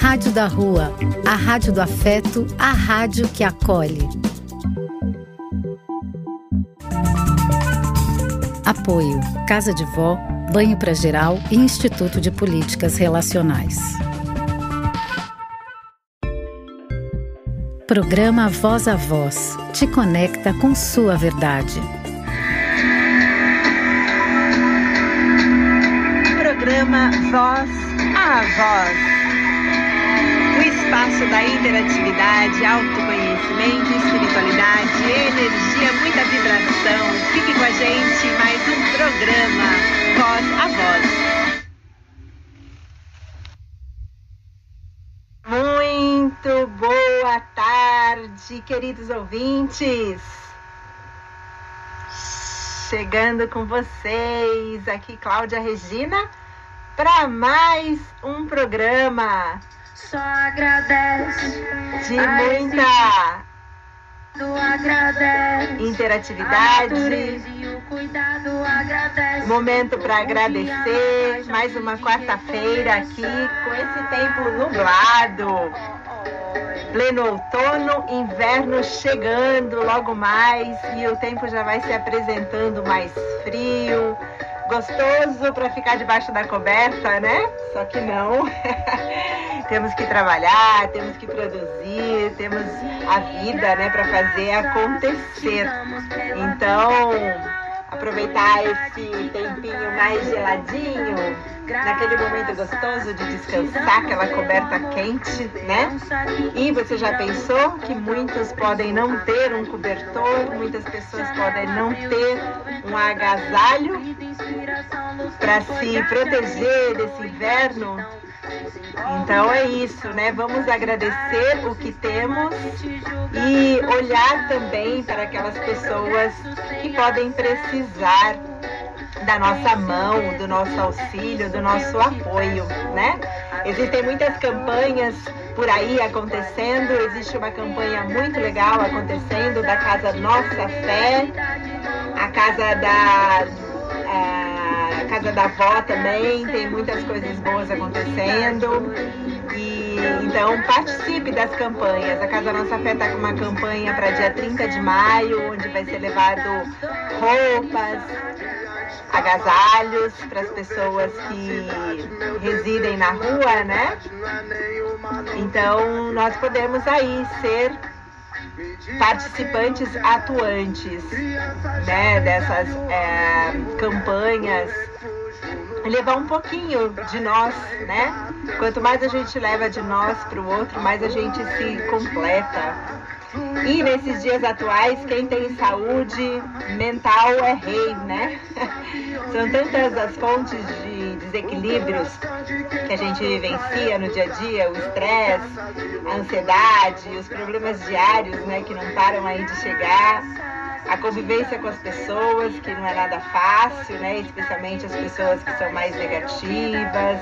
Rádio da Rua, a rádio do afeto, a rádio que acolhe. Apoio: Casa de Vó, Banho para Geral e Instituto de Políticas Relacionais. Programa Voz a Voz te conecta com sua verdade. Programa Voz a Voz. Espaço da interatividade, autoconhecimento, espiritualidade, energia, muita vibração. Fique com a gente, mais um programa Voz a Voz. Muito boa tarde, queridos ouvintes. Chegando com vocês, aqui Cláudia Regina, para mais um programa só agradece. De muita agradece. interatividade. cuidado agradece. Momento para agradecer. Mais uma quarta-feira aqui com esse tempo nublado. Pleno outono, inverno chegando logo mais e o tempo já vai se apresentando mais frio, gostoso para ficar debaixo da coberta, né? Só que não. temos que trabalhar, temos que produzir, temos a vida, né, para fazer acontecer. Então, aproveitar esse tempinho mais geladinho, naquele momento gostoso de descansar, aquela coberta quente, né? E você já pensou que muitos podem não ter um cobertor, muitas pessoas podem não ter um agasalho para se proteger desse inverno? Então é isso, né? Vamos agradecer o que temos e olhar também para aquelas pessoas que podem precisar da nossa mão, do nosso auxílio, do nosso apoio, né? Existem muitas campanhas por aí acontecendo, existe uma campanha muito legal acontecendo da Casa Nossa Fé, a Casa da Casa da Avó também, tem muitas coisas boas acontecendo. E então participe das campanhas. A Casa Nossa Fé está com uma campanha para dia 30 de maio, onde vai ser levado roupas, agasalhos para as pessoas que residem na rua, né? Então nós podemos aí ser participantes atuantes né, dessas é, campanhas levar um pouquinho de nós, né? Quanto mais a gente leva de nós para o outro, mais a gente se completa. E nesses dias atuais, quem tem saúde mental é rei, né? São tantas as fontes de desequilíbrios que a gente vivencia no dia a dia, o estresse, a ansiedade, os problemas diários, né, que não param aí de chegar a convivência com as pessoas, que não é nada fácil, né? Especialmente as pessoas que são mais negativas,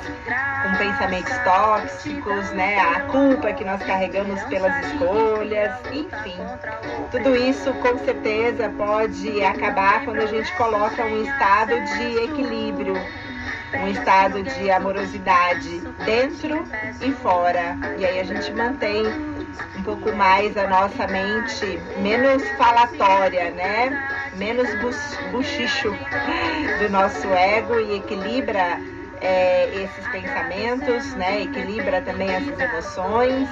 com pensamentos tóxicos, né? A culpa que nós carregamos pelas escolhas, enfim. Tudo isso com certeza pode acabar quando a gente coloca um estado de equilíbrio um estado de amorosidade dentro e fora. E aí a gente mantém um pouco mais a nossa mente menos falatória, né? Menos buchicho do nosso ego e equilibra é, esses pensamentos, né? Equilibra também essas emoções.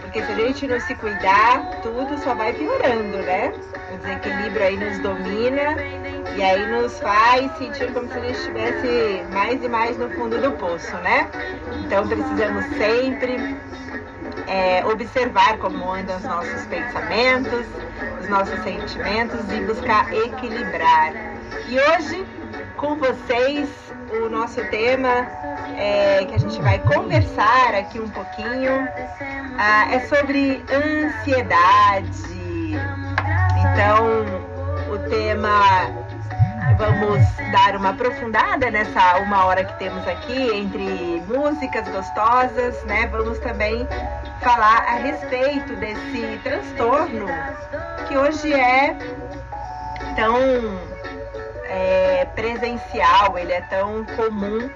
Porque se a gente não se cuidar, tudo só vai piorando, né? O desequilíbrio aí nos domina e aí nos faz sentir como se a gente estivesse mais e mais no fundo do poço, né? Então precisamos sempre é, observar como andam os nossos pensamentos, os nossos sentimentos e buscar equilibrar. E hoje, com vocês, o nosso tema é, que a gente vai conversar aqui um pouquinho ah, é sobre ansiedade. Então, o tema vamos dar uma aprofundada nessa uma hora que temos aqui entre músicas gostosas, né? Vamos também falar a respeito desse transtorno que hoje é tão é, presencial, ele é tão comum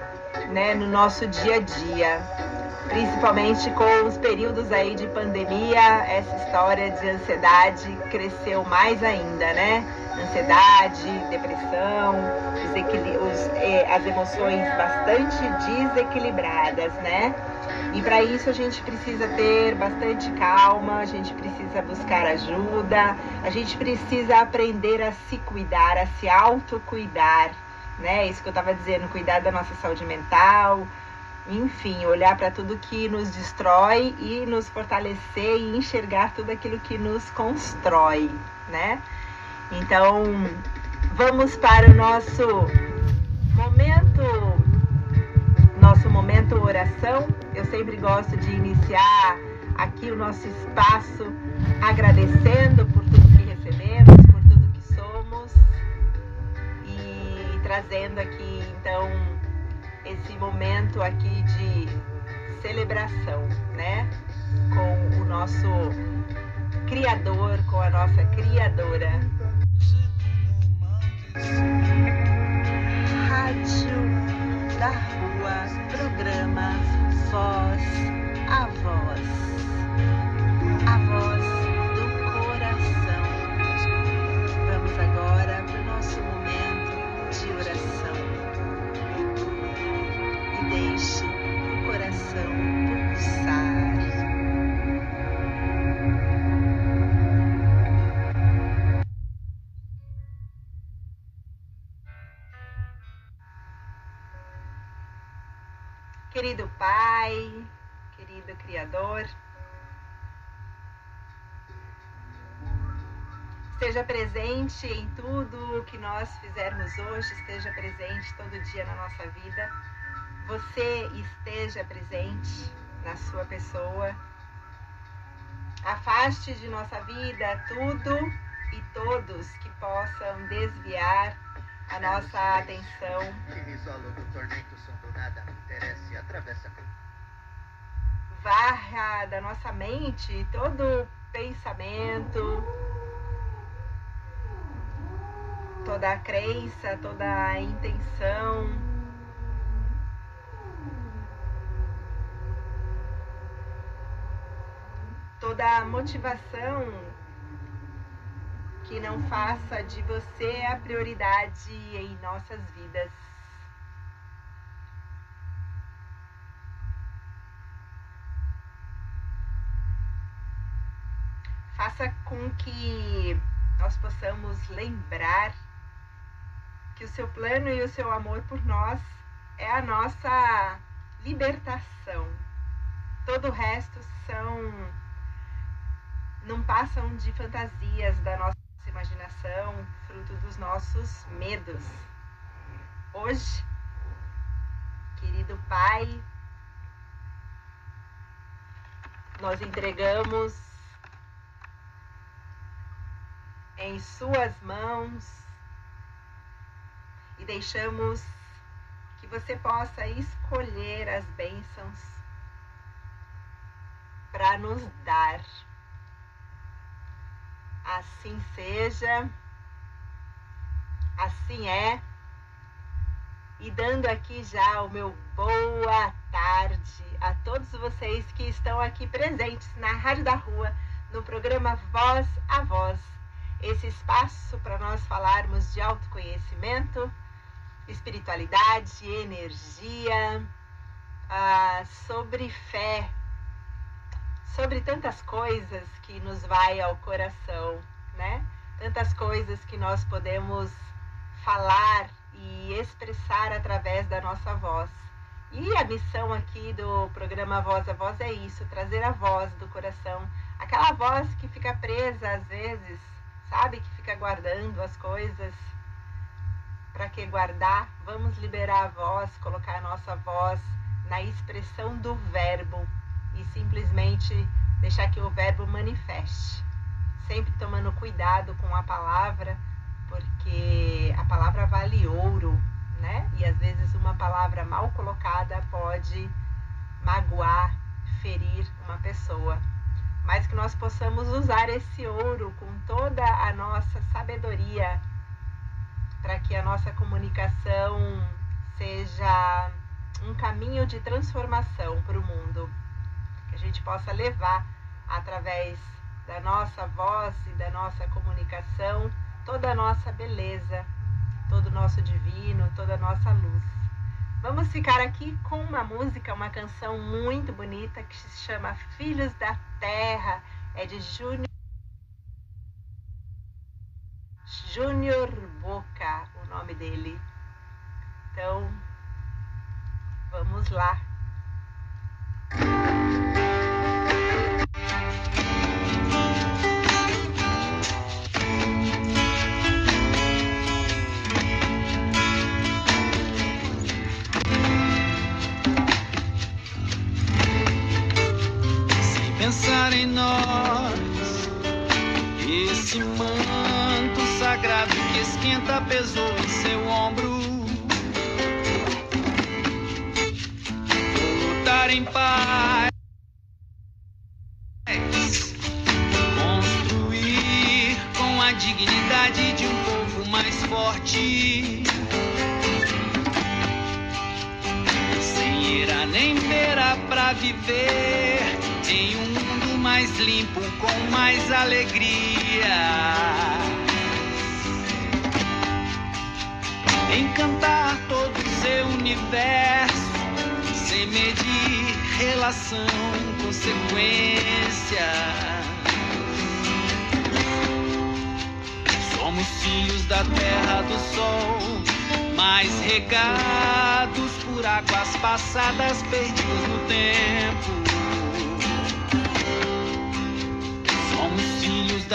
né, no nosso dia a dia, principalmente com os períodos aí de pandemia, essa história de ansiedade cresceu mais ainda, né? Ansiedade, depressão, os, eh, as emoções bastante desequilibradas, né? E para isso a gente precisa ter bastante calma, a gente precisa buscar ajuda, a gente precisa aprender a se cuidar, a se autocuidar, né? Isso que eu estava dizendo, cuidar da nossa saúde mental, enfim, olhar para tudo que nos destrói e nos fortalecer e enxergar tudo aquilo que nos constrói, né? Então, vamos para o nosso momento nosso momento oração. Eu sempre gosto de iniciar aqui o nosso espaço agradecendo por tudo que recebemos, por tudo que somos e trazendo aqui então esse momento aqui de celebração, né? Com o nosso criador, com a nossa criadora. Rádio da Rua, programa Voz a Voz. Criador, esteja presente em tudo o que nós fizermos hoje, esteja presente todo dia na nossa vida. Você esteja presente na sua pessoa. Afaste de nossa vida tudo e todos que possam desviar a nossa atenção. Varra da nossa mente todo pensamento, toda a crença, toda a intenção. Toda a motivação que não faça de você a prioridade em nossas vidas. Faça com que nós possamos lembrar que o seu plano e o seu amor por nós é a nossa libertação. Todo o resto são não passam de fantasias da nossa imaginação, fruto dos nossos medos. Hoje, querido Pai, nós entregamos em Suas mãos e deixamos que você possa escolher as bênçãos para nos dar. Assim seja, assim é. E dando aqui já o meu boa tarde a todos vocês que estão aqui presentes na Rádio da Rua, no programa Voz a Voz. Esse espaço para nós falarmos de autoconhecimento, espiritualidade, energia, ah, sobre fé, sobre tantas coisas que nos vai ao coração, né? Tantas coisas que nós podemos falar e expressar através da nossa voz. E a missão aqui do programa Voz a Voz é isso, trazer a voz do coração, aquela voz que fica presa às vezes, sabe, que fica guardando as coisas. Para que guardar? Vamos liberar a voz, colocar a nossa voz na expressão do verbo, e simplesmente deixar que o verbo manifeste. Sempre tomando cuidado com a palavra, porque a palavra vale ouro, né? E às vezes uma palavra mal colocada pode magoar, ferir uma pessoa. Mas que nós possamos usar esse ouro com toda a nossa sabedoria para que a nossa comunicação seja um caminho de transformação para o mundo, que a gente possa levar através da nossa voz e da nossa comunicação toda a nossa beleza, todo o nosso divino, toda a nossa luz. Vamos ficar aqui com uma música, uma canção muito bonita que se chama Filhos da Terra, é de Júnior Júnior Boca, o nome dele. Então, vamos lá. Pensar em nós, esse manto sagrado que esquenta pesou em seu ombro. Vou lutar em paz, construir com a dignidade de um povo mais forte. Sem ira nem beira pra viver em um mais limpo, com mais alegria. Encantar todo o seu universo, sem medir relação, consequência. Somos filhos da terra do sol, mas regados por águas passadas, perdidos no tempo.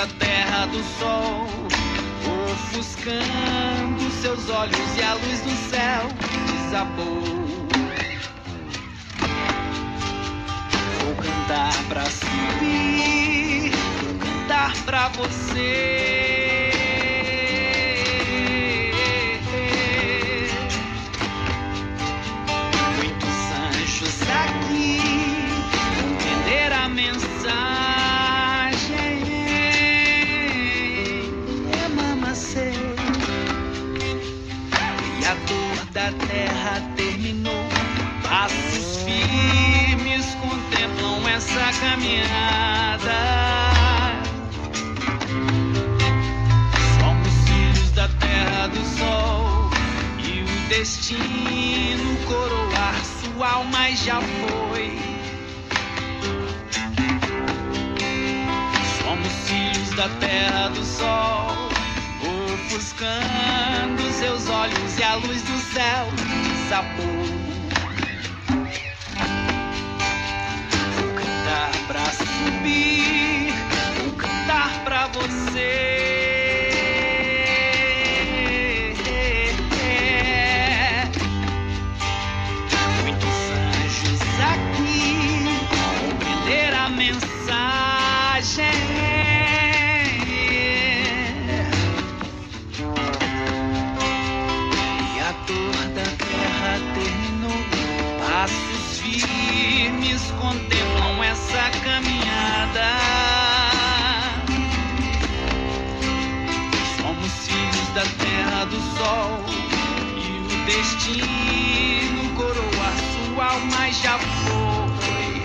Da terra do sol, ofuscando seus olhos e a luz do céu desabou. Vou cantar pra subir, vou cantar pra você. Essa caminhada. Somos filhos da terra do sol e o destino coroar sua alma já foi. Somos filhos da terra do sol, ofuscando seus olhos e a luz do céu desabou. Já foi.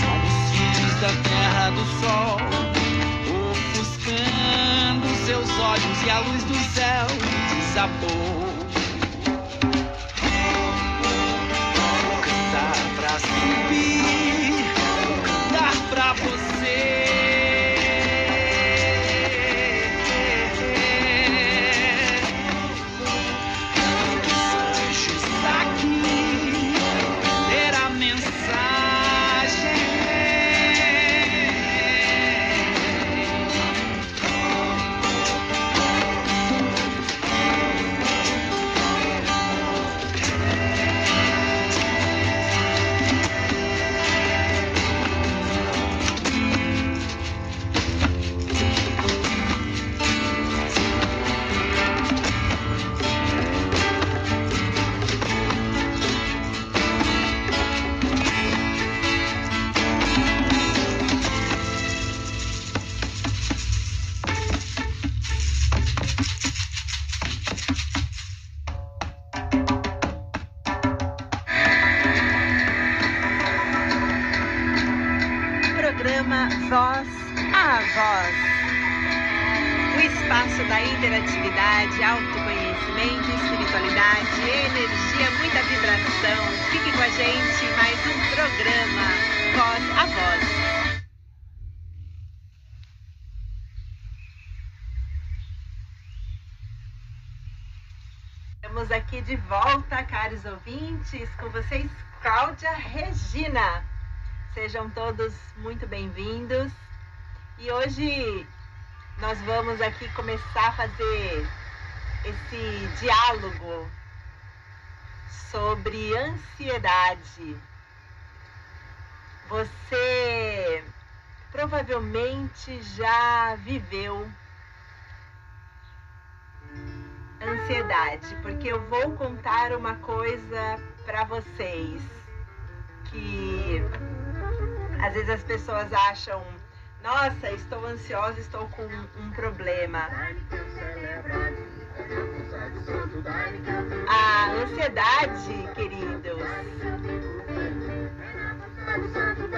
Somos filhos da terra do sol, ofuscando seus olhos e a luz do céu desabou. Sejam todos muito bem-vindos. E hoje nós vamos aqui começar a fazer esse diálogo sobre ansiedade. Você provavelmente já viveu ansiedade, porque eu vou contar uma coisa para vocês que às vezes as pessoas acham, nossa, estou ansiosa, estou com um problema. A ansiedade, queridos,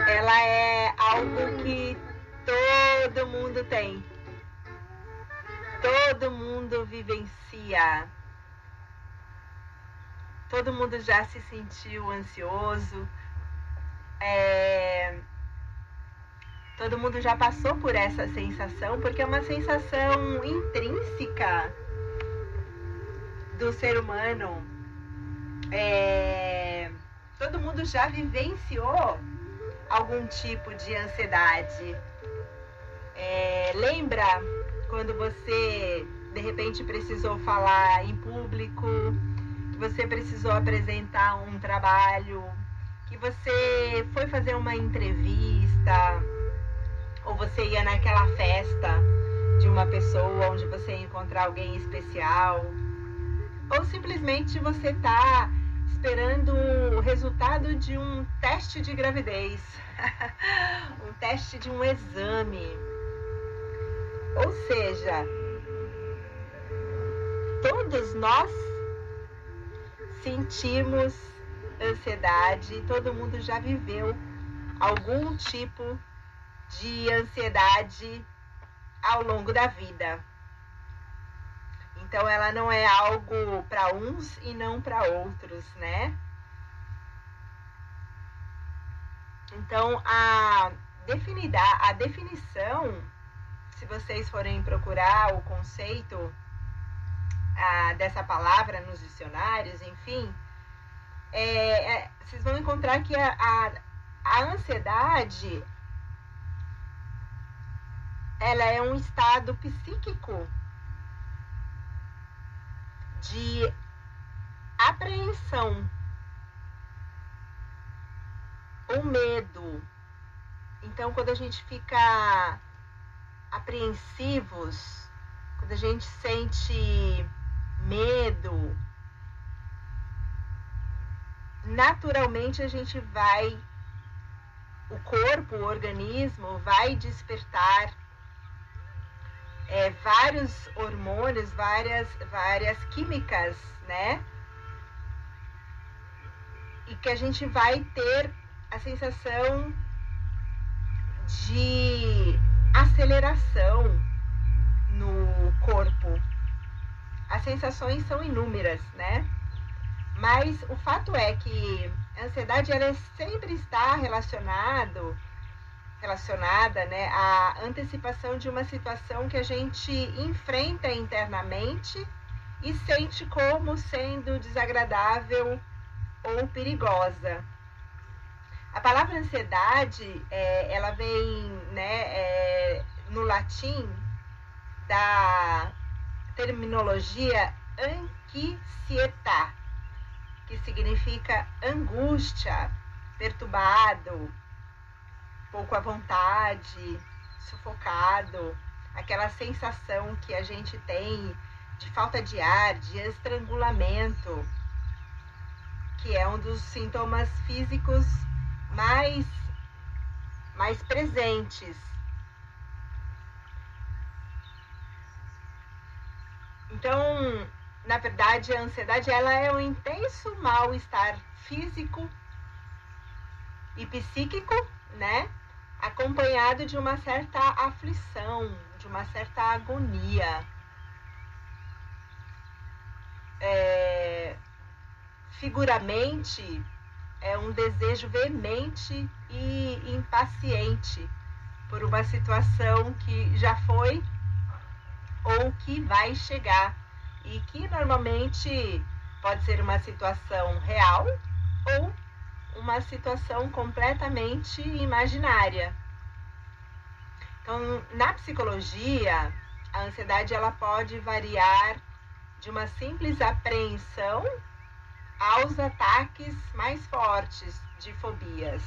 ela é algo que todo mundo tem. Todo mundo vivencia. Todo mundo já se sentiu ansioso. É... Todo mundo já passou por essa sensação, porque é uma sensação intrínseca do ser humano. É... Todo mundo já vivenciou algum tipo de ansiedade. É... Lembra quando você de repente precisou falar em público, que você precisou apresentar um trabalho, que você foi fazer uma entrevista, ou você ia naquela festa de uma pessoa onde você ia encontrar alguém especial, ou simplesmente você está esperando o resultado de um teste de gravidez, um teste de um exame. Ou seja, todos nós sentimos ansiedade, todo mundo já viveu algum tipo de ansiedade ao longo da vida. Então ela não é algo para uns e não para outros, né? Então a, definida, a definição se vocês forem procurar o conceito ah, dessa palavra nos dicionários, enfim, é, é, vocês vão encontrar que a, a, a ansiedade ela é um estado psíquico de apreensão, o medo. Então, quando a gente fica apreensivos, quando a gente sente medo, naturalmente a gente vai, o corpo, o organismo vai despertar é, vários hormônios, várias, várias químicas, né? E que a gente vai ter a sensação de aceleração no corpo. As sensações são inúmeras, né? Mas o fato é que a ansiedade ela sempre está relacionado, relacionada né, à antecipação de uma situação que a gente enfrenta internamente e sente como sendo desagradável ou perigosa. A palavra ansiedade, é, ela vem né, é, no latim da terminologia anxieta, que significa angústia, perturbado, pouco à vontade, sufocado, aquela sensação que a gente tem de falta de ar, de estrangulamento, que é um dos sintomas físicos mais, mais presentes. Então, na verdade, a ansiedade ela é um intenso mal-estar físico e psíquico, né? Acompanhado de uma certa aflição, de uma certa agonia. É, figuramente, é um desejo veemente e impaciente por uma situação que já foi ou que vai chegar e que normalmente pode ser uma situação real ou uma situação completamente imaginária. Então, na psicologia, a ansiedade ela pode variar de uma simples apreensão aos ataques mais fortes de fobias.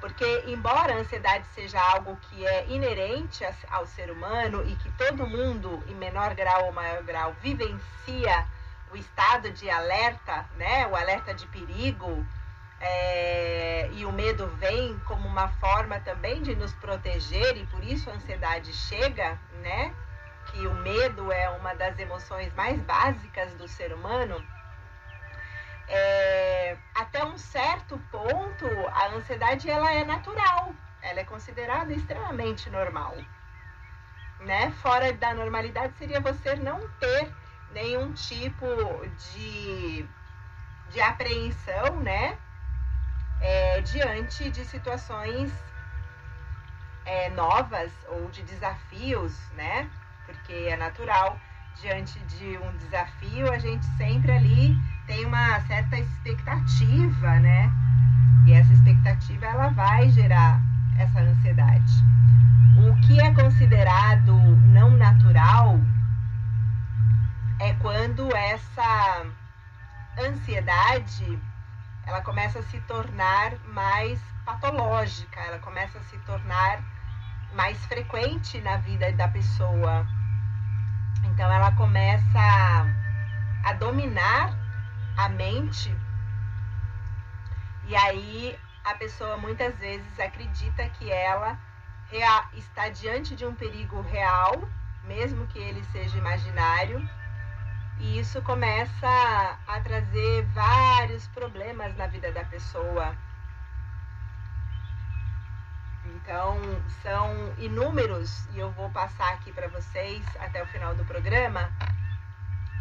Porque, embora a ansiedade seja algo que é inerente ao ser humano e que todo mundo, em menor grau ou maior grau, vivencia o estado de alerta, né, o alerta de perigo, é, e o medo vem como uma forma também de nos proteger, e por isso a ansiedade chega, né? Que o medo é uma das emoções mais básicas do ser humano. É, até um certo ponto, a ansiedade ela é natural, ela é considerada extremamente normal. Né? Fora da normalidade seria você não ter nenhum tipo de, de apreensão, né? É, diante de situações é, novas ou de desafios, né? Porque é natural, diante de um desafio, a gente sempre ali tem uma certa expectativa, né? E essa expectativa ela vai gerar essa ansiedade. O que é considerado não natural é quando essa ansiedade ela começa a se tornar mais patológica, ela começa a se tornar mais frequente na vida da pessoa. Então ela começa a, dominar a mente e aí a pessoa muitas vezes acredita que ela está diante de um perigo real, mesmo que ele seja imaginário, e isso começa a trazer vários problemas na vida da pessoa. Então, são inúmeros, e eu vou passar aqui para vocês até o final do programa,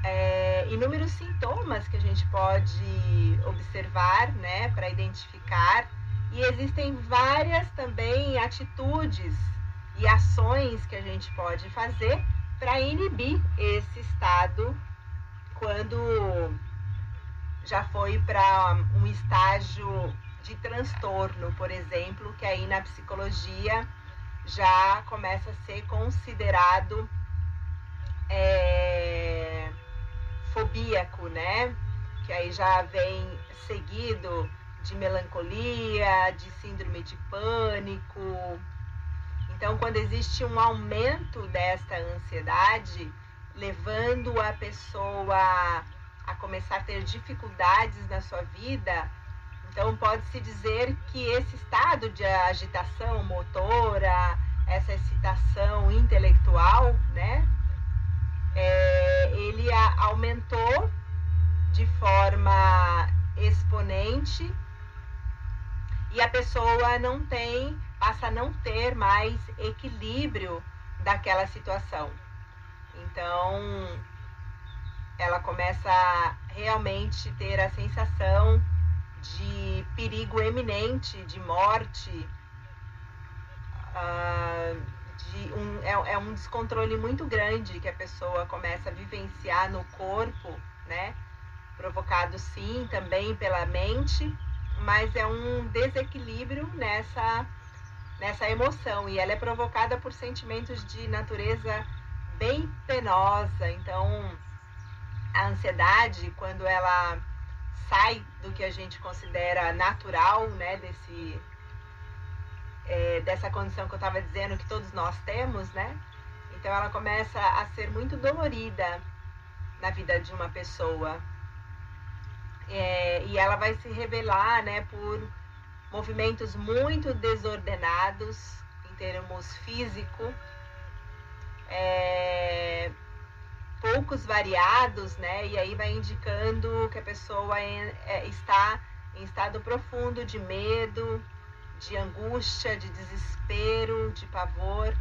é, inúmeros sintomas que a gente pode observar, né, para identificar. E existem várias também atitudes e ações que a gente pode fazer para inibir esse estado quando já foi para um estágio de transtorno, por exemplo, que aí na psicologia já começa a ser considerado é, fobíaco, né? Que aí já vem seguido de melancolia, de síndrome de pânico. Então, quando existe um aumento desta ansiedade, levando a pessoa a começar a ter dificuldades na sua vida, então pode-se dizer que esse estado de agitação motora, essa excitação intelectual, né, é, ele aumentou de forma exponente e a pessoa não tem, passa a não ter mais equilíbrio daquela situação. Então, ela começa a realmente ter a sensação de perigo eminente, de morte, uh, de um, é, é, um descontrole muito grande que a pessoa começa a vivenciar no corpo, né? Provocado sim também pela mente, mas é um desequilíbrio nessa, nessa emoção e ela é provocada por sentimentos de natureza bem penosa. Então, a ansiedade, quando ela sai do que a gente considera natural, né, desse, é, dessa condição que eu estava dizendo que todos nós temos, né? Então, ela começa a ser muito dolorida na vida de uma pessoa. É, e ela vai se revelar, né, por movimentos muito desordenados em termos físico, é, poucos variados, né? E aí vai indicando que a pessoa é, é, está em estado profundo de medo, de angústia, de desespero, de pavor.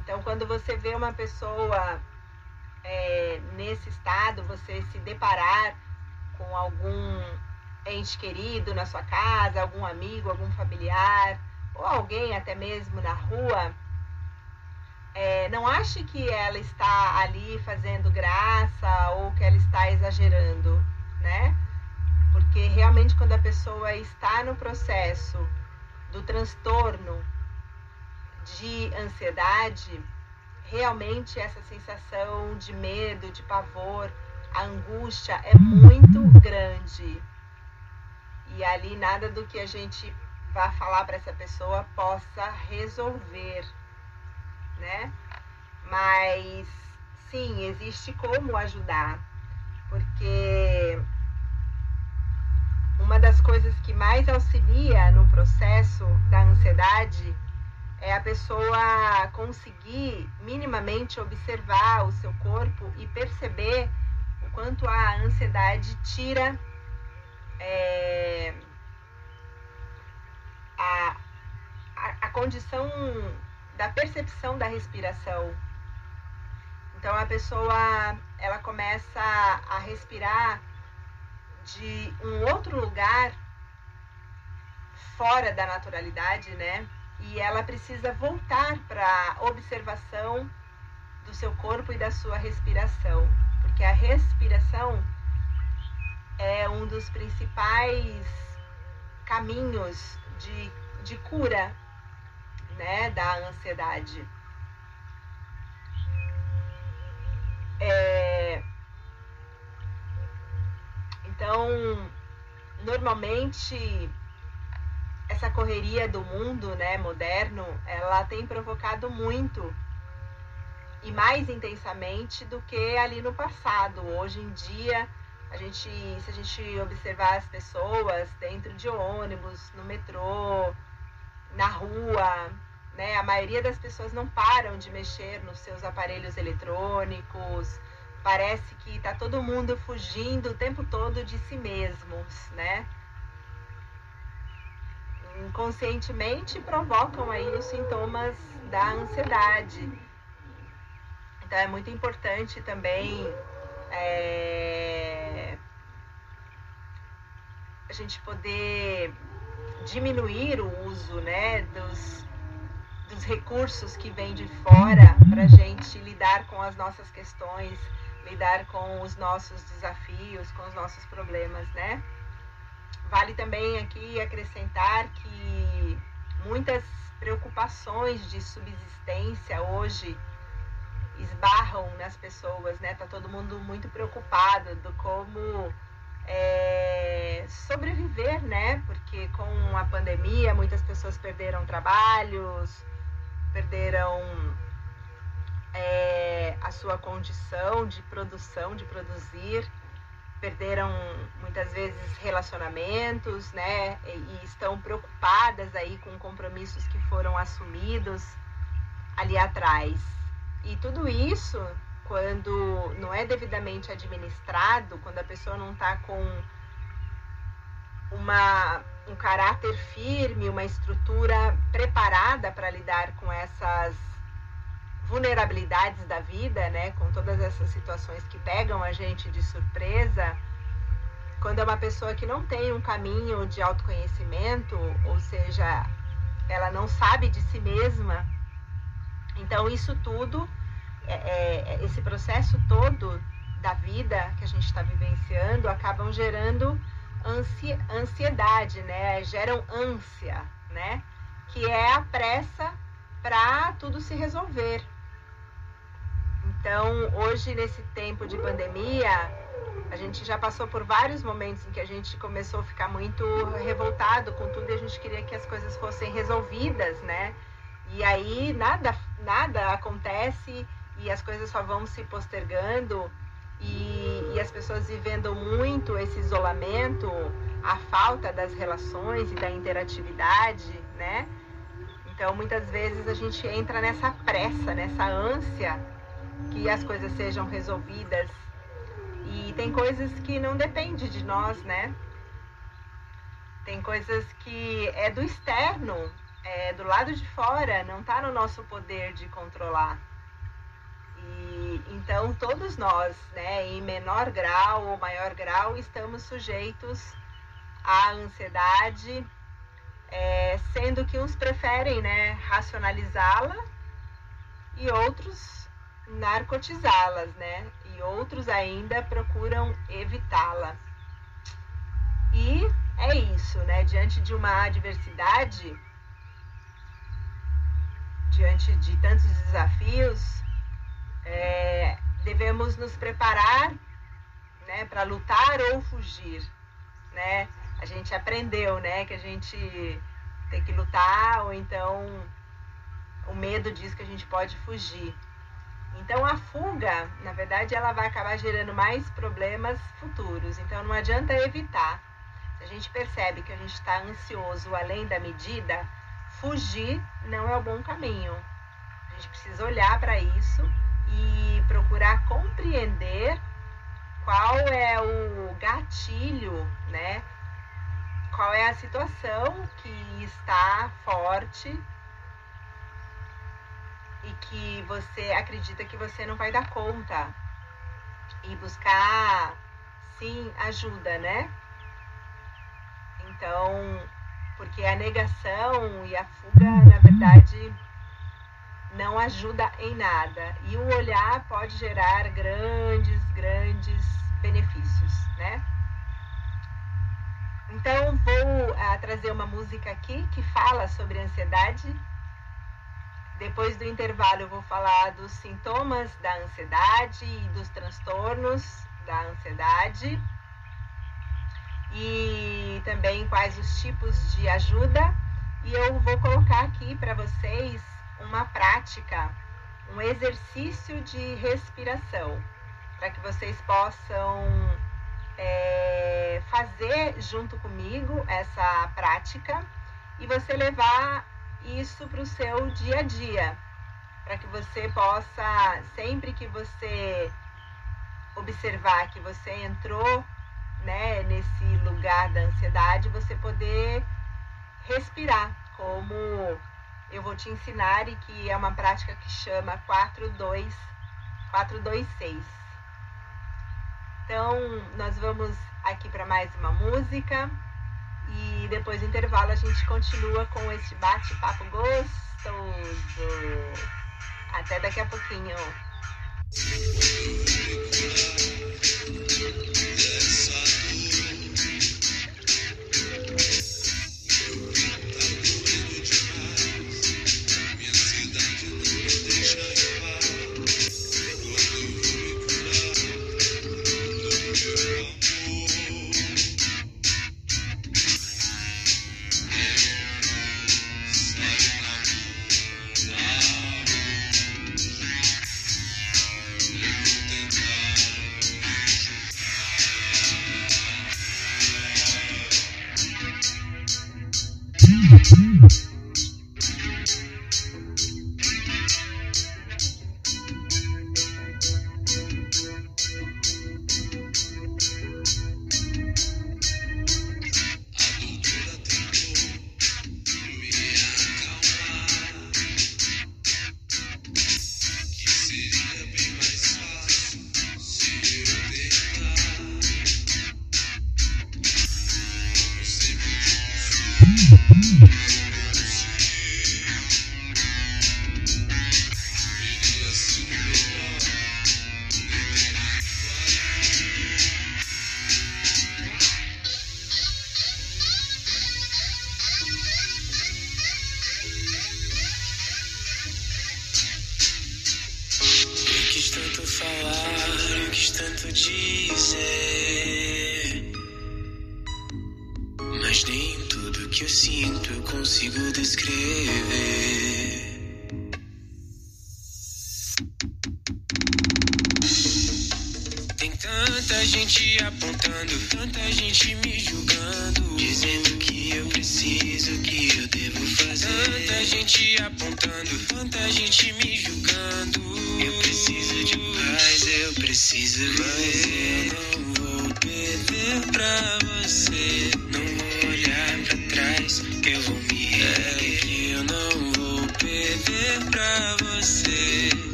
Então, quando você vê uma pessoa é, nesse estado, você se deparar com algum ente querido na sua casa, algum amigo, algum familiar, ou alguém até mesmo na rua, é, não ache que ela está ali fazendo graça ou que ela está exagerando, né? Porque realmente quando a pessoa está no processo do transtorno de ansiedade, realmente essa sensação de medo, de pavor, a angústia é muito grande. E ali nada do que a gente vá falar para essa pessoa possa resolver, né? Mas sim, existe como ajudar, porque uma das coisas que mais auxilia no processo da ansiedade é a pessoa conseguir minimamente observar o seu corpo e perceber o quanto a ansiedade tira é, a, a, a condição da percepção da respiração. Então a pessoa ela começa a respirar de um outro lugar fora da naturalidade, né? E ela precisa voltar para observação do seu corpo e da sua respiração, porque a respiração é um dos principais caminhos de, de cura né, da ansiedade. É, então, normalmente essa correria do mundo, né, moderno, ela tem provocado muito e mais intensamente do que ali no passado. Hoje em dia, a gente, se a gente observar as pessoas dentro de ônibus, no metrô, na rua, né, a maioria das pessoas não param de mexer nos seus aparelhos eletrônicos. Parece que está todo mundo fugindo o tempo todo de si mesmos, né? Inconscientemente provocam aí os sintomas da ansiedade. Então é muito importante também é, a gente poder diminuir o uso né, dos, dos recursos que vêm de fora para a gente lidar com as nossas questões, lidar com os nossos desafios, com os nossos problemas, né? Vale também aqui acrescentar que muitas preocupações de subsistência hoje esbarram nas pessoas, né? Tá todo mundo muito preocupado do como é, sobreviver, né? Porque com a pandemia muitas pessoas perderam trabalhos, perderam é, a sua condição de produção, de produzir, perderam muitas vezes relacionamentos, né? E, e estão preocupadas aí com compromissos que foram assumidos ali atrás. E tudo isso, quando não é devidamente administrado, quando a pessoa não está com uma, um caráter firme, uma estrutura preparada para lidar com essas vulnerabilidades da vida, né, com todas essas situações que pegam a gente de surpresa, quando é uma pessoa que não tem um caminho de autoconhecimento, ou seja, ela não sabe de si mesma, então, isso tudo, é, é, é, esse processo todo da vida que a gente está vivenciando, acabam gerando ansi ansiedade, né? Geram ânsia, né? Que é a pressa para tudo se resolver. Então, hoje, nesse tempo de pandemia, a gente já passou por vários momentos em que a gente começou a ficar muito revoltado com tudo e a gente queria que as coisas fossem resolvidas, né? E aí nada, nada acontece e as coisas só vão se postergando e, e as pessoas vivendo muito esse isolamento, a falta das relações e da interatividade, né? Então muitas vezes a gente entra nessa pressa, nessa ânsia que as coisas sejam resolvidas e tem coisas que não dependem de nós, né? Tem coisas que é do externo, é do lado de fora, não está no nosso poder de controlar. E então todos nós, né, em menor grau ou maior grau, estamos sujeitos à ansiedade, é, sendo que uns preferem, né, racionalizá-la e outros narcotizá-las, né? E outros ainda procuram evitá-la. E é isso, né? Diante de uma adversidade, diante de tantos desafios, é, devemos nos preparar né, para lutar ou fugir. Né? A gente aprendeu né, que a gente tem que lutar, ou então o medo diz que a gente pode fugir. Então a fuga, na verdade, ela vai acabar gerando mais problemas futuros. Então não adianta evitar. Se a gente percebe que a gente está ansioso além da medida, fugir não é o bom caminho. A gente precisa olhar para isso e procurar compreender qual é o gatilho, né? Qual é a situação que está forte e que você acredita que você não vai dar conta. E buscar, sim, ajuda, né? Então, porque a negação e a fuga, na verdade, não ajuda em nada. E o olhar pode gerar grandes, grandes benefícios, né? Então, vou uh, trazer uma música aqui que fala sobre ansiedade. Depois do intervalo, eu vou falar dos sintomas da ansiedade e dos transtornos da ansiedade. E também quais os tipos de ajuda. E eu vou colocar aqui para vocês uma prática, um exercício de respiração, para que vocês possam é, fazer junto comigo essa prática e você levar isso para o seu dia a dia, para que você possa, sempre que você observar que você entrou né, nesse lugar da ansiedade, você poder respirar como eu vou te ensinar e que é uma prática que chama 4-2, 4-2-6. Então, nós vamos aqui para mais uma música e depois do intervalo a gente continua com esse bate-papo gostoso. Até daqui a pouquinho.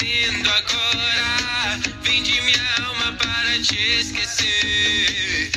Batendo agora. Vende minha alma para te esquecer.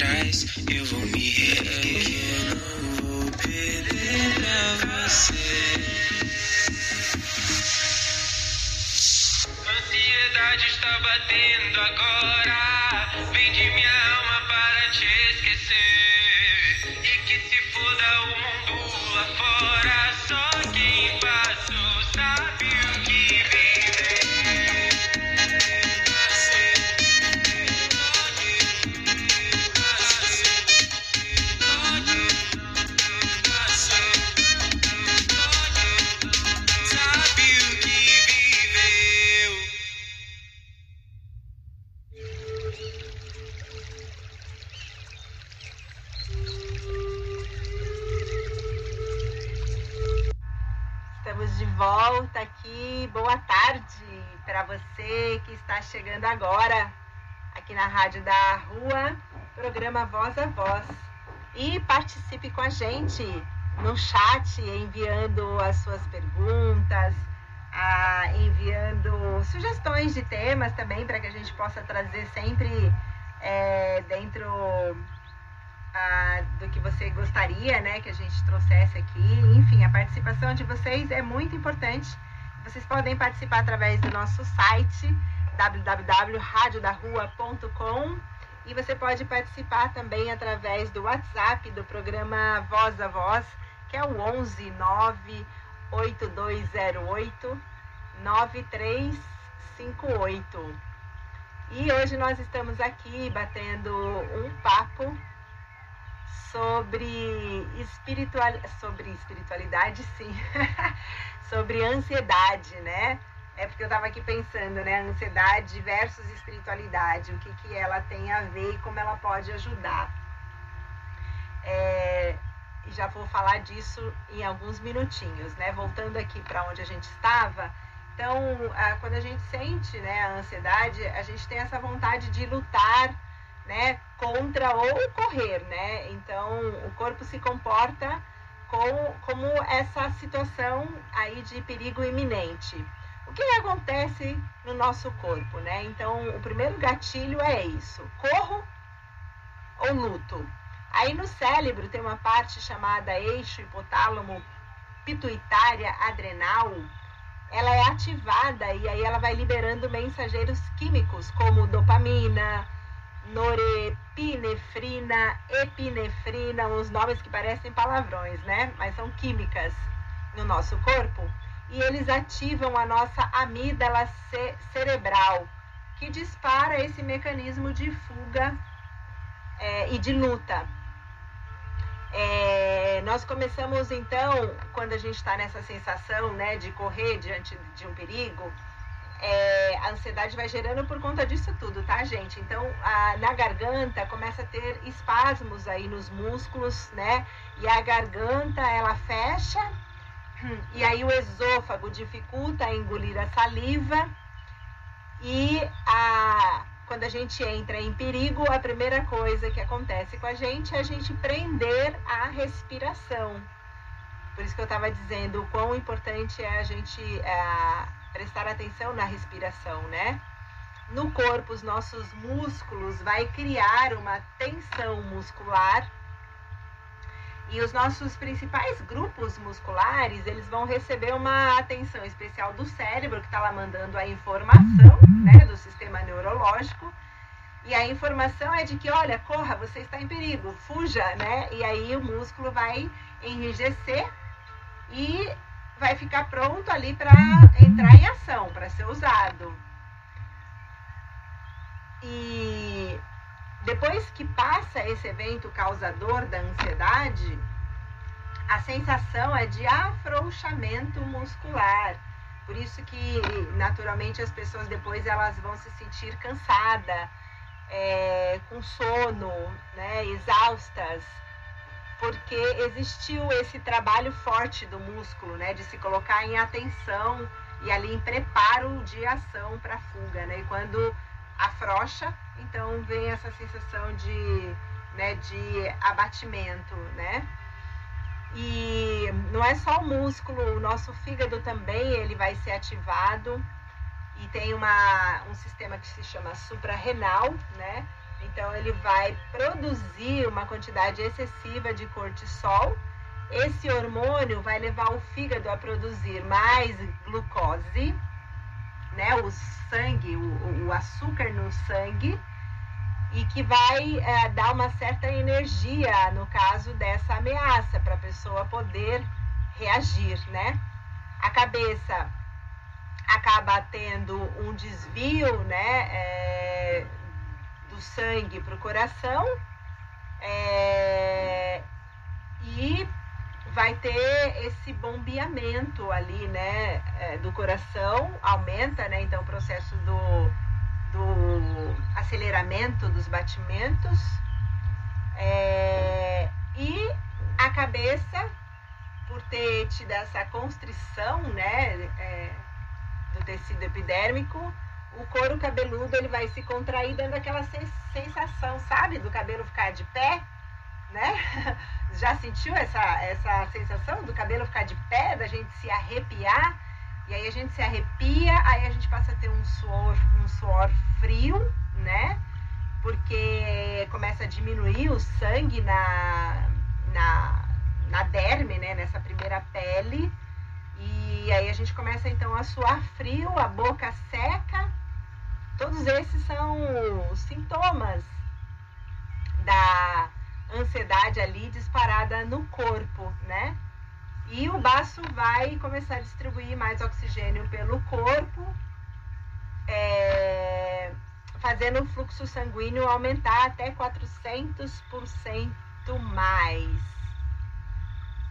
Trás, eu vou me reerguer. Eu não vou perder pra você. Ansiedade está batendo agora. Volta aqui. Boa tarde para você que está chegando agora aqui na Rádio da Rua, programa Voz a Voz. E participe com a gente no chat, enviando as suas perguntas, enviando sugestões de temas também para que a gente possa trazer sempre eh, dentro do que você gostaria, né, que a gente trouxesse aqui. Enfim, a participação de vocês é muito importante. Vocês podem participar através do nosso site www.radiodarrua.com e você pode participar também através do WhatsApp do programa Voz a Voz, que é o 11 98208 9358. E hoje nós estamos aqui batendo um papo sobre espiritual sobre espiritualidade sim. Sobre ansiedade né? É porque eu estava aqui pensando né? Ansiedade versus espiritualidade. O que que ela tem a ver e como ela pode ajudar. É, já vou falar disso em alguns minutinhos né? Voltando aqui para onde a gente estava. Então quando a gente sente né a ansiedade a gente tem essa vontade de lutar né, contra ou correr, né? Então o corpo se comporta com, como essa situação aí de perigo iminente. O que acontece no nosso corpo, né? Então o primeiro gatilho é isso: corro ou luto. Aí no cérebro tem uma parte chamada eixo hipotálamo pituitária adrenal. Ela é ativada e aí ela vai liberando mensageiros químicos como dopamina, norepinefrina, epinefrina, uns nomes que parecem palavrões, né? Mas são químicas no nosso corpo. E eles ativam a nossa amígdala ce cerebral, que dispara esse mecanismo de fuga é, e de luta. É, nós começamos então, quando a gente está nessa sensação né, de correr diante de um perigo, é, a ansiedade vai gerando por conta disso tudo, tá, gente? Então, a, na garganta começa a ter espasmos aí nos músculos, né? E a garganta ela fecha, e aí o esôfago dificulta a engolir a saliva, e a, quando a gente entra em perigo, a primeira coisa que acontece com a gente é a gente prender a respiração. Por isso que eu estava dizendo o quão importante é a gente. É, prestar atenção na respiração, né? no corpo, os nossos músculos, vai criar uma tensão muscular. E os nossos principais grupos musculares, eles vão receber uma atenção especial do cérebro, que está lá mandando a informação, né, do sistema neurológico. E a informação é de que, olha, corra, você está em perigo, fuja, né? E aí o músculo vai enrijecer e vai ficar pronto ali para entrar em ação, para ser usado. E depois que passa esse evento causador da ansiedade, a sensação é de afrouxamento muscular. Por isso que naturalmente as pessoas depois elas vão se sentir cansadas, é, com sono, né, exaustas, porque existiu esse trabalho forte do músculo, né, de se colocar em atenção e ali em preparo de ação para fuga, né? E quando afrouxa, então vem essa sensação de, né, de abatimento, né? E não é só o músculo, o nosso fígado também ele vai ser ativado e tem uma, um sistema que se chama suprarrenal, né? Então ele vai produzir uma quantidade excessiva de cortisol. Esse hormônio vai levar o fígado a produzir mais glucose, né? O sangue, o, o açúcar no sangue, e que vai é, dar uma certa energia no caso dessa ameaça para a pessoa poder reagir, né? A cabeça acaba tendo um desvio, né, é, do sangue para o coração é, e vai ter esse bombeamento ali, né, é, do coração, aumenta, né, então o processo do, do aceleramento dos batimentos é, e a cabeça, por ter tido essa constrição, né, é, do tecido epidérmico, o couro cabeludo ele vai se contrair dando aquela sensação, sabe, do cabelo ficar de pé, né? Já sentiu essa, essa sensação do cabelo ficar de pé, da gente se arrepiar? E aí a gente se arrepia, aí a gente passa a ter um suor, um suor frio, né? Porque começa a diminuir o sangue na, na, na derme, né? Nessa primeira pele. E aí a gente começa então a suar frio, a boca seca. Todos esses são sintomas da ansiedade ali disparada no corpo, né? E o baço vai começar a distribuir mais oxigênio pelo corpo, é, fazendo o fluxo sanguíneo aumentar até 400% mais.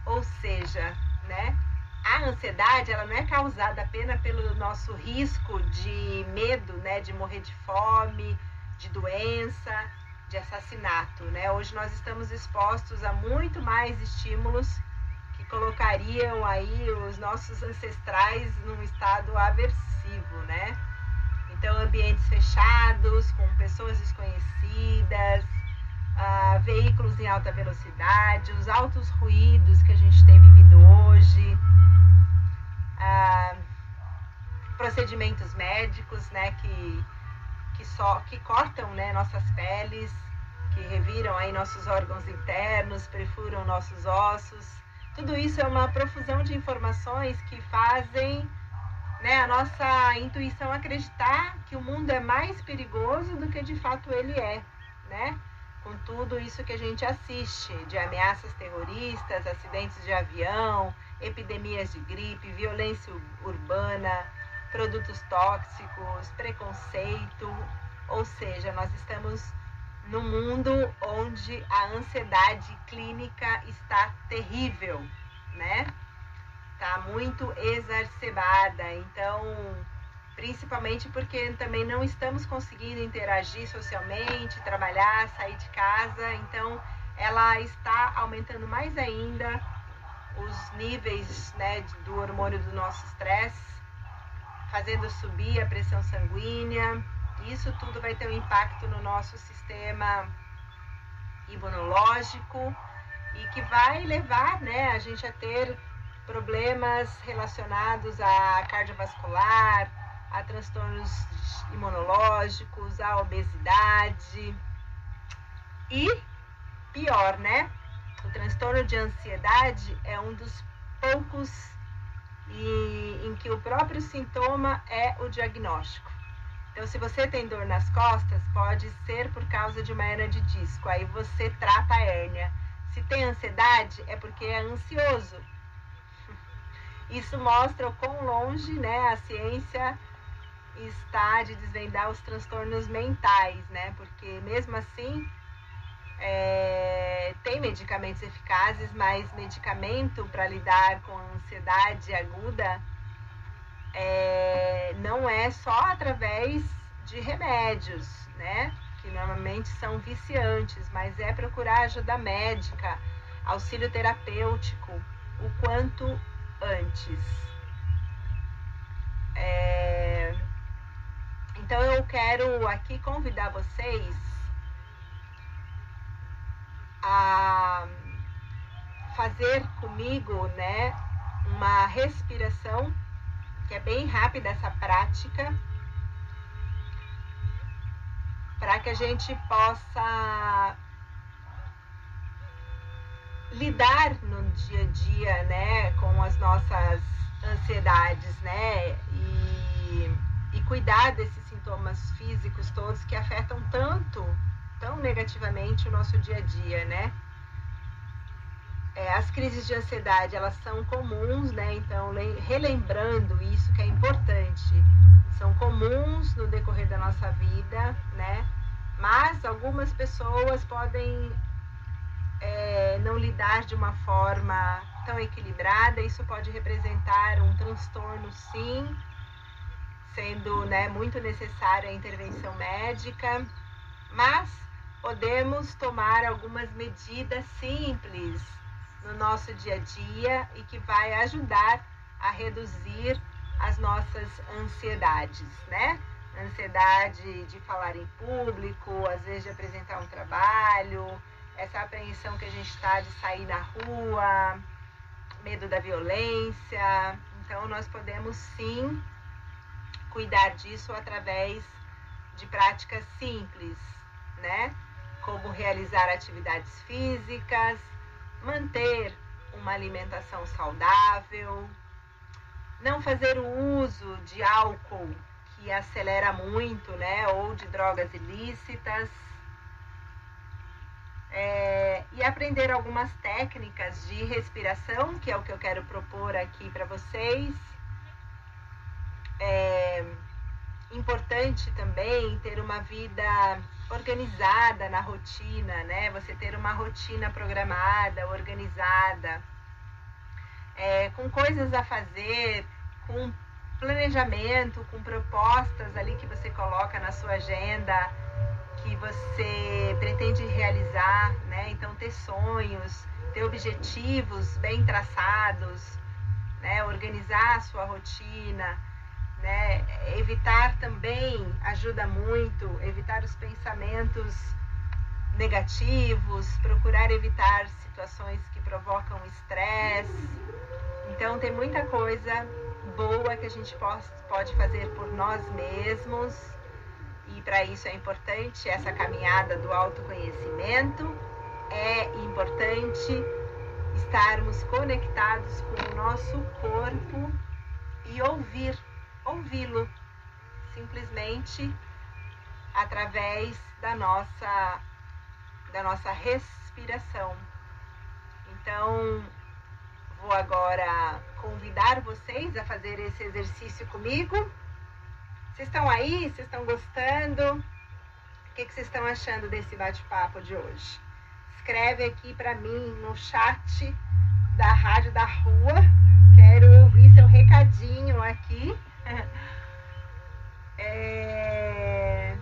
Ou seja, né? A ansiedade ela não é causada apenas pelo nosso risco de medo, né, de morrer de fome, de doença, de assassinato, né? Hoje nós estamos expostos a muito mais estímulos que colocariam aí os nossos ancestrais num estado aversivo, né? Então, ambientes fechados, com pessoas desconhecidas, veículos em alta velocidade, os altos ruídos que a gente tem vivido hoje, procedimentos médicos, né, que, que, só, que cortam né, nossas peles, que reviram aí nossos órgãos internos, perfuram nossos ossos. Tudo isso é uma profusão de informações que fazem né, a nossa intuição acreditar que o mundo é mais perigoso do que de fato ele é, né? Com tudo isso que a gente assiste, de ameaças terroristas, acidentes de avião, epidemias de gripe, violência urbana, produtos tóxicos, preconceito, ou seja, nós estamos num mundo onde a ansiedade clínica está terrível, né? Está muito exacerbada, então, principalmente porque também não estamos conseguindo interagir socialmente, trabalhar, sair de casa, então ela está aumentando mais ainda os níveis né, do hormônio do nosso estresse, fazendo subir a pressão sanguínea. Isso tudo vai ter um impacto no nosso sistema imunológico e que vai levar né, a gente a ter problemas relacionados a cardiovascular, a transtornos imunológicos, a obesidade e pior, né? O transtorno de ansiedade é um dos poucos e, em que o próprio sintoma é o diagnóstico. Então, se você tem dor nas costas, pode ser por causa de uma hernia de disco. Aí você trata a hérnia. Se tem ansiedade, é porque é ansioso. Isso mostra o quão longe né, a ciência está de desvendar os transtornos mentais, né? Porque mesmo assim é, tem medicamentos eficazes, mas medicamento para lidar com ansiedade aguda é, não é só através de remédios, né? Que normalmente são viciantes, mas é procurar ajuda médica, auxílio terapêutico, o quanto antes. É, então eu quero aqui convidar vocês a fazer comigo, né, uma respiração que é bem rápida essa prática, para que a gente possa lidar no dia a dia, né, com as nossas ansiedades, né, e, e cuidar desses sintomas físicos todos que afetam tanto tão negativamente o nosso dia a dia, né? É, as crises de ansiedade, elas são comuns, né? Então, relembrando isso que é importante, são comuns no decorrer da nossa vida, né? Mas algumas pessoas podem é, não lidar de uma forma tão equilibrada, isso pode representar um transtorno, sim, sendo né, muito necessária a intervenção médica, mas podemos tomar algumas medidas simples no nosso dia a dia e que vai ajudar a reduzir as nossas ansiedades, né? Ansiedade de falar em público, às vezes de apresentar um trabalho, essa apreensão que a gente está de sair na rua, medo da violência. Então, nós podemos sim cuidar disso através de práticas simples, né? como realizar atividades físicas, manter uma alimentação saudável, não fazer o uso de álcool que acelera muito, né, ou de drogas ilícitas, é, e aprender algumas técnicas de respiração, que é o que eu quero propor aqui para vocês. É importante também ter uma vida organizada na rotina, né? Você ter uma rotina programada, organizada, é, com coisas a fazer, com planejamento, com propostas ali que você coloca na sua agenda, que você pretende realizar, né? Então ter sonhos, ter objetivos bem traçados, né? Organizar a sua rotina né? Evitar também ajuda muito, evitar os pensamentos negativos, procurar evitar situações que provocam estresse. Então, tem muita coisa boa que a gente pode fazer por nós mesmos, e para isso é importante essa caminhada do autoconhecimento. É importante estarmos conectados com o nosso corpo e ouvir ouvi-lo simplesmente através da nossa da nossa respiração. Então, vou agora convidar vocês a fazer esse exercício comigo. Vocês estão aí? Vocês estão gostando? O que, que vocês estão achando desse bate-papo de hoje? Escreve aqui para mim no chat da Rádio da Rua. Quero ouvir seu recadinho aqui. É...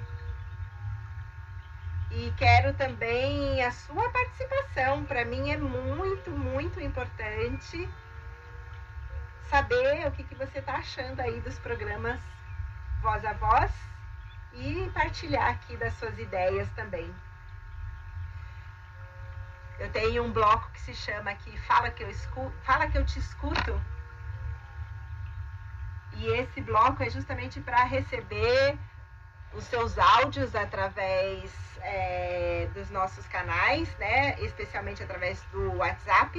E quero também a sua participação. Para mim é muito, muito importante saber o que, que você está achando aí dos programas Voz a Voz e partilhar aqui das suas ideias também. Eu tenho um bloco que se chama aqui Fala que eu escuto, Fala que eu te escuto E esse bloco é justamente para receber os seus áudios através é, dos nossos canais, né? Especialmente através do WhatsApp.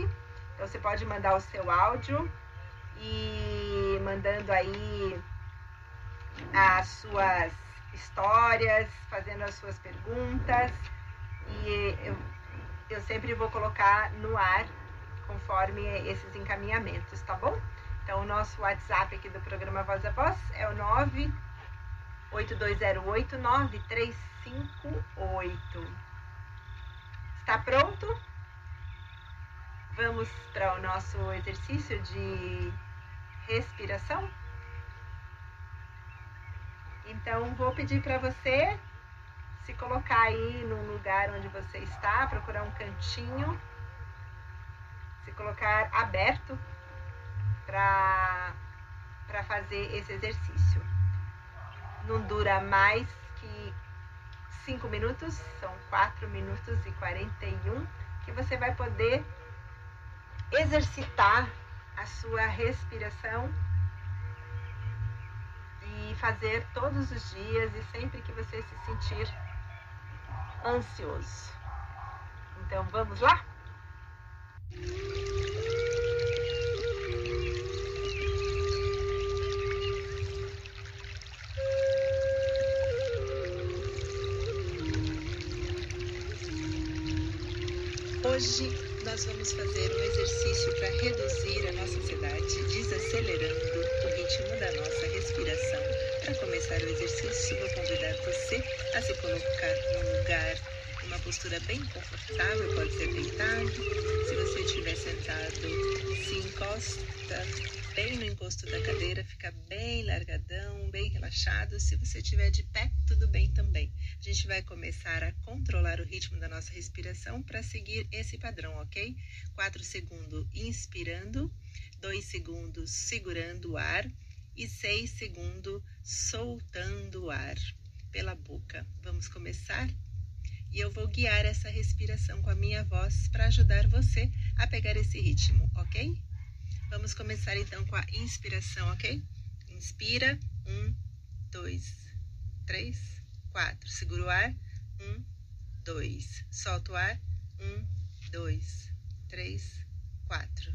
Então você pode mandar o seu áudio e mandando aí as suas histórias, fazendo as suas perguntas. E eu, eu sempre vou colocar no ar conforme esses encaminhamentos, tá bom? Então, o nosso WhatsApp aqui do programa Voz a Voz é o 982089358. Está pronto? Vamos para o nosso exercício de respiração? Então, vou pedir para você se colocar aí num lugar onde você está, procurar um cantinho, se colocar aberto para fazer esse exercício. Não dura mais que 5 minutos, são 4 minutos e 41, que você vai poder exercitar a sua respiração e fazer todos os dias e sempre que você se sentir ansioso. Então vamos lá? Hoje nós vamos fazer um exercício para reduzir a nossa ansiedade, desacelerando o ritmo da nossa respiração. Para começar o exercício, vou convidar você a se colocar num lugar, uma postura bem confortável, pode ser deitado. Se você estiver sentado, se encosta bem no encosto da cadeira, fica bem largadão, bem relaxado. Se você estiver de pé, tudo bem também. Gente vai começar a controlar o ritmo da nossa respiração para seguir esse padrão, ok? 4 segundos inspirando, 2 segundos segurando o ar e 6 segundos soltando o ar pela boca. Vamos começar? E eu vou guiar essa respiração com a minha voz para ajudar você a pegar esse ritmo, ok? Vamos começar então com a inspiração, ok? Inspira, um, dois, três, quatro. Segura o ar, um, dois. Solta o ar, um, dois, três, quatro,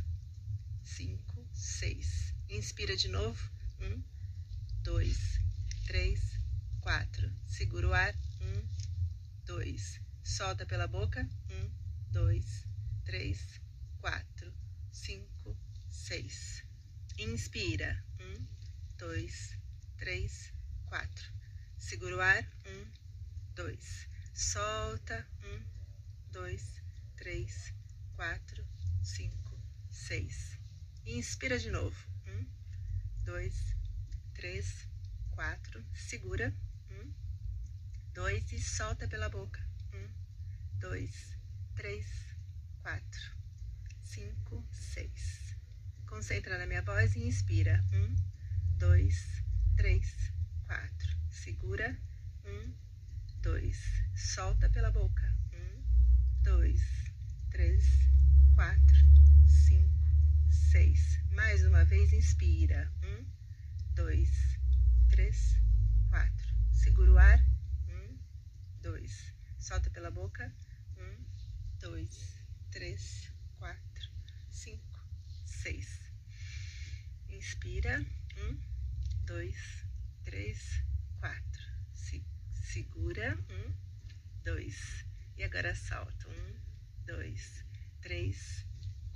cinco, seis. Inspira de novo, um, dois, três, quatro. Segura o ar, um, dois. Solta pela boca, um, dois, três, quatro, cinco, seis. Inspira. Um, dois, três, quatro. Segura o ar. Um, dois. Solta. Um, dois, três, quatro, cinco, seis. Inspira de novo. Um, dois, três, quatro. Segura. Um, dois e solta pela boca. Um, dois, três, quatro, cinco, seis. Concentra na minha voz e inspira. Um, dois, três, quatro. Segura. Um, dois. Solta pela boca. Um, dois, três, quatro, cinco, seis. Mais uma vez, inspira. Um, dois, três, quatro. Segura o ar. Um, dois. Solta pela boca. Um, dois, três, quatro, cinco, seis. Inspira. Um, dois, três, quatro. Se, segura. Um, dois. E agora solta. Um, dois, três,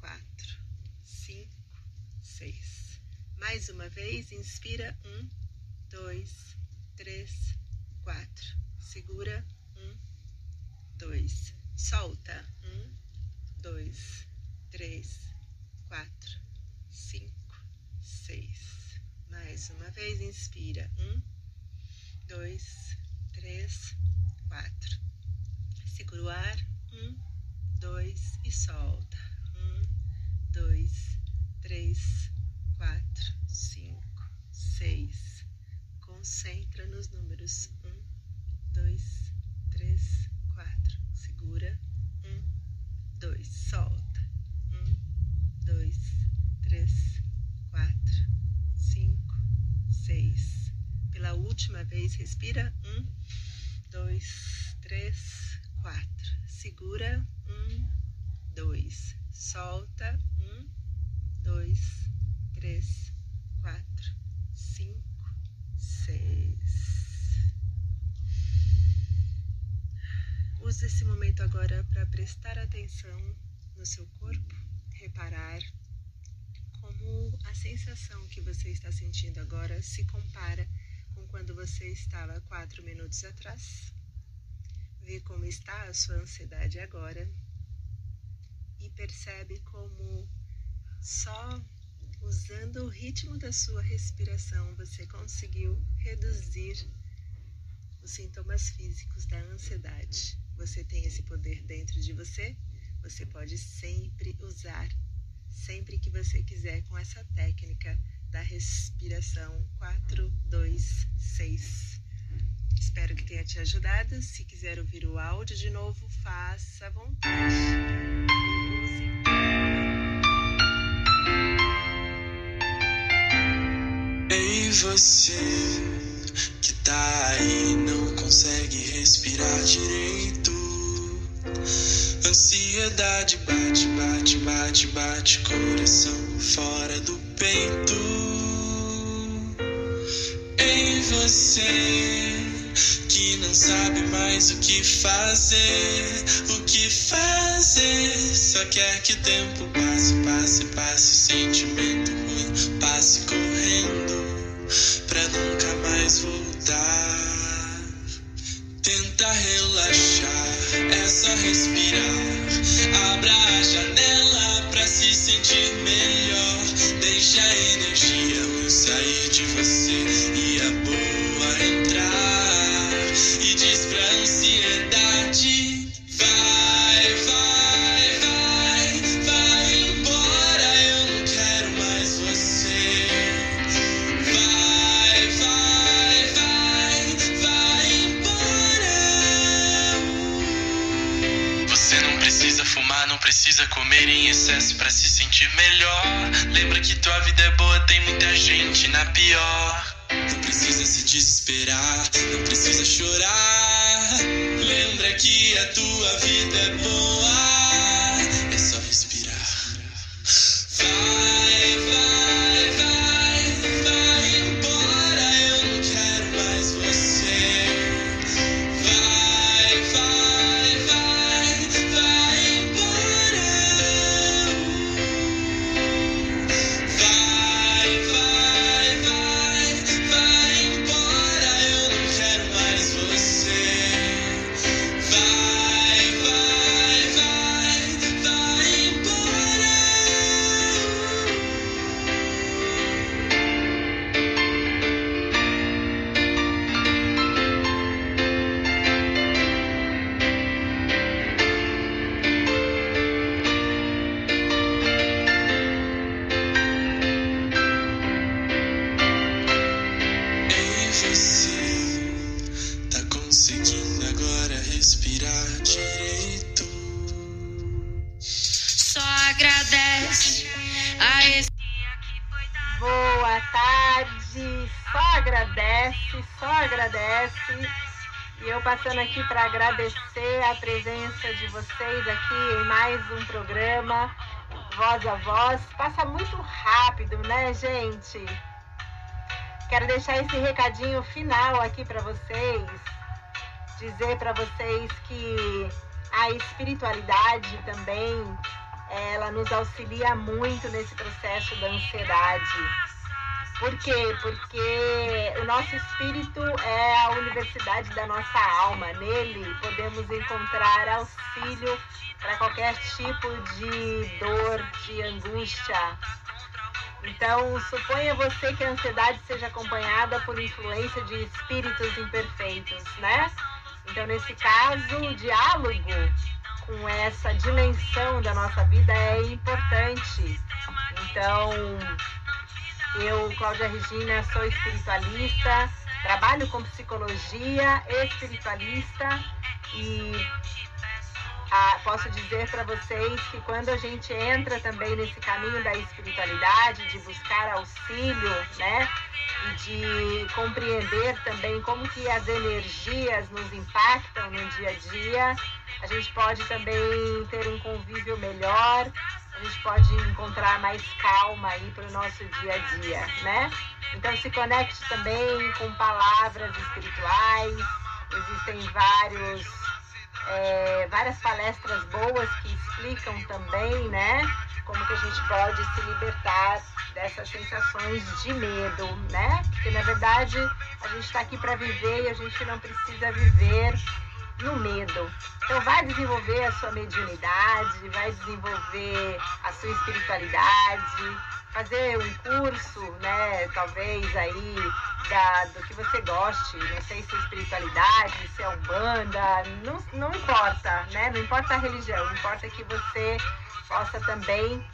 quatro, cinco, seis. Mais uma vez. Inspira. Um, dois, três, quatro. Segura. Um, dois. Solta. Um, dois, três, quatro, cinco seis. Mais uma vez, inspira. Um, dois, três, quatro. Segura o ar. Um, dois e solta. Um, dois, três, quatro, cinco, seis. Concentra nos números. Um, dois, três, quatro. Segura. Um, dois, solta. Um, dois, três, quatro, cinco, seis. Pela última vez, respira. Um, dois, três, quatro. Segura. Um, dois. Solta. Um, dois, três, quatro, cinco, seis. Use esse momento agora para prestar atenção no seu corpo, reparar como a sensação que você está sentindo agora se compara com quando você estava quatro minutos atrás. Vê como está a sua ansiedade agora e percebe como só usando o ritmo da sua respiração você conseguiu reduzir os sintomas físicos da ansiedade. Você tem esse poder dentro de você, você pode sempre usar, sempre que você quiser, com essa técnica da respiração 4, 2, 6. Espero que tenha te ajudado. Se quiser ouvir o áudio de novo, faça à vontade. Ei, você que tá aí não consegue respirar direito. Ansiedade bate, bate, bate, bate, coração fora do peito. Ei, você que não sabe mais o que fazer, o que fazer. Só quer que o tempo passe, passe, passe, sentimento ruim passe correndo pra nunca mais voltar. Tenta relaxar, é só respirar. Entonces, Boa tarde, só agradece, só agradece. E eu passando aqui para agradecer a presença de vocês aqui em mais um programa Voz a Voz. Passa muito rápido, né, gente? Quero deixar esse recadinho final aqui para vocês. Dizer para vocês que a espiritualidade também ela nos auxilia muito nesse processo da ansiedade. Por quê? Porque o nosso espírito é a universidade da nossa alma. Nele podemos encontrar auxílio para qualquer tipo de dor, de angústia. Então, suponha você que a ansiedade seja acompanhada por influência de espíritos imperfeitos, né? Então, nesse caso, o diálogo com essa dimensão da nossa vida é importante. Então, eu, Cláudia Regina, sou espiritualista, trabalho com psicologia espiritualista e ah, posso dizer para vocês que quando a gente entra também nesse caminho da espiritualidade, de buscar auxílio, né? e de compreender também como que as energias nos impactam no dia a dia. A gente pode também ter um convívio melhor, a gente pode encontrar mais calma aí para o nosso dia a dia, né? Então se conecte também com palavras espirituais, existem vários, é, várias palestras boas que explicam também, né? Como que a gente pode se libertar dessas sensações de medo, né? Porque na verdade a gente está aqui para viver e a gente não precisa viver no medo. Então vai desenvolver a sua mediunidade, vai desenvolver a sua espiritualidade, fazer um curso, né, talvez aí da, do que você goste, não sei se é espiritualidade, se é umbanda, não, não importa, né? Não importa a religião, importa que você possa também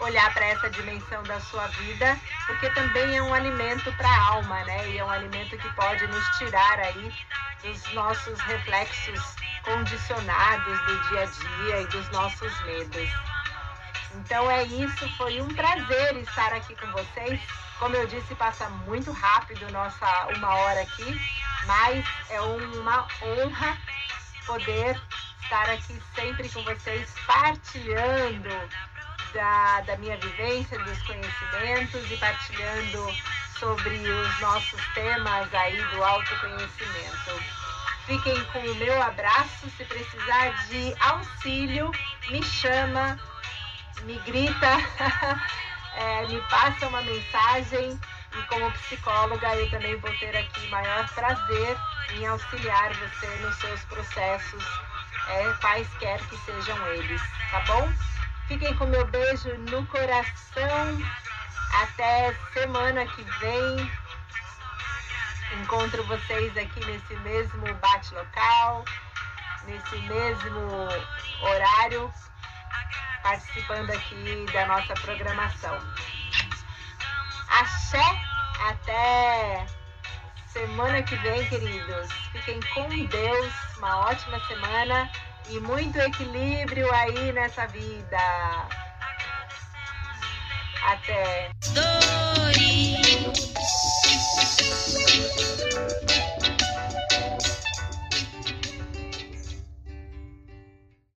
olhar para essa dimensão da sua vida, porque também é um alimento para a alma, né? E é um alimento que pode nos tirar aí dos nossos reflexos condicionados do dia a dia e dos nossos medos. Então é isso, foi um prazer estar aqui com vocês. Como eu disse, passa muito rápido nossa uma hora aqui, mas é uma honra poder estar aqui sempre com vocês, partilhando da, da minha vivência, dos conhecimentos e partilhando sobre os nossos temas aí do autoconhecimento. Fiquem com o meu abraço. Se precisar de auxílio, me chama, me grita, é, me passa uma mensagem. E como psicóloga, eu também vou ter aqui maior prazer em auxiliar você nos seus processos, é, quaisquer que sejam eles, tá bom? Fiquem com meu beijo no coração. Até semana que vem. Encontro vocês aqui nesse mesmo bate-local, nesse mesmo horário, participando aqui da nossa programação. Axé, até semana que vem, queridos. Fiquem com Deus, uma ótima semana e muito equilíbrio aí nessa vida. Até. Dores.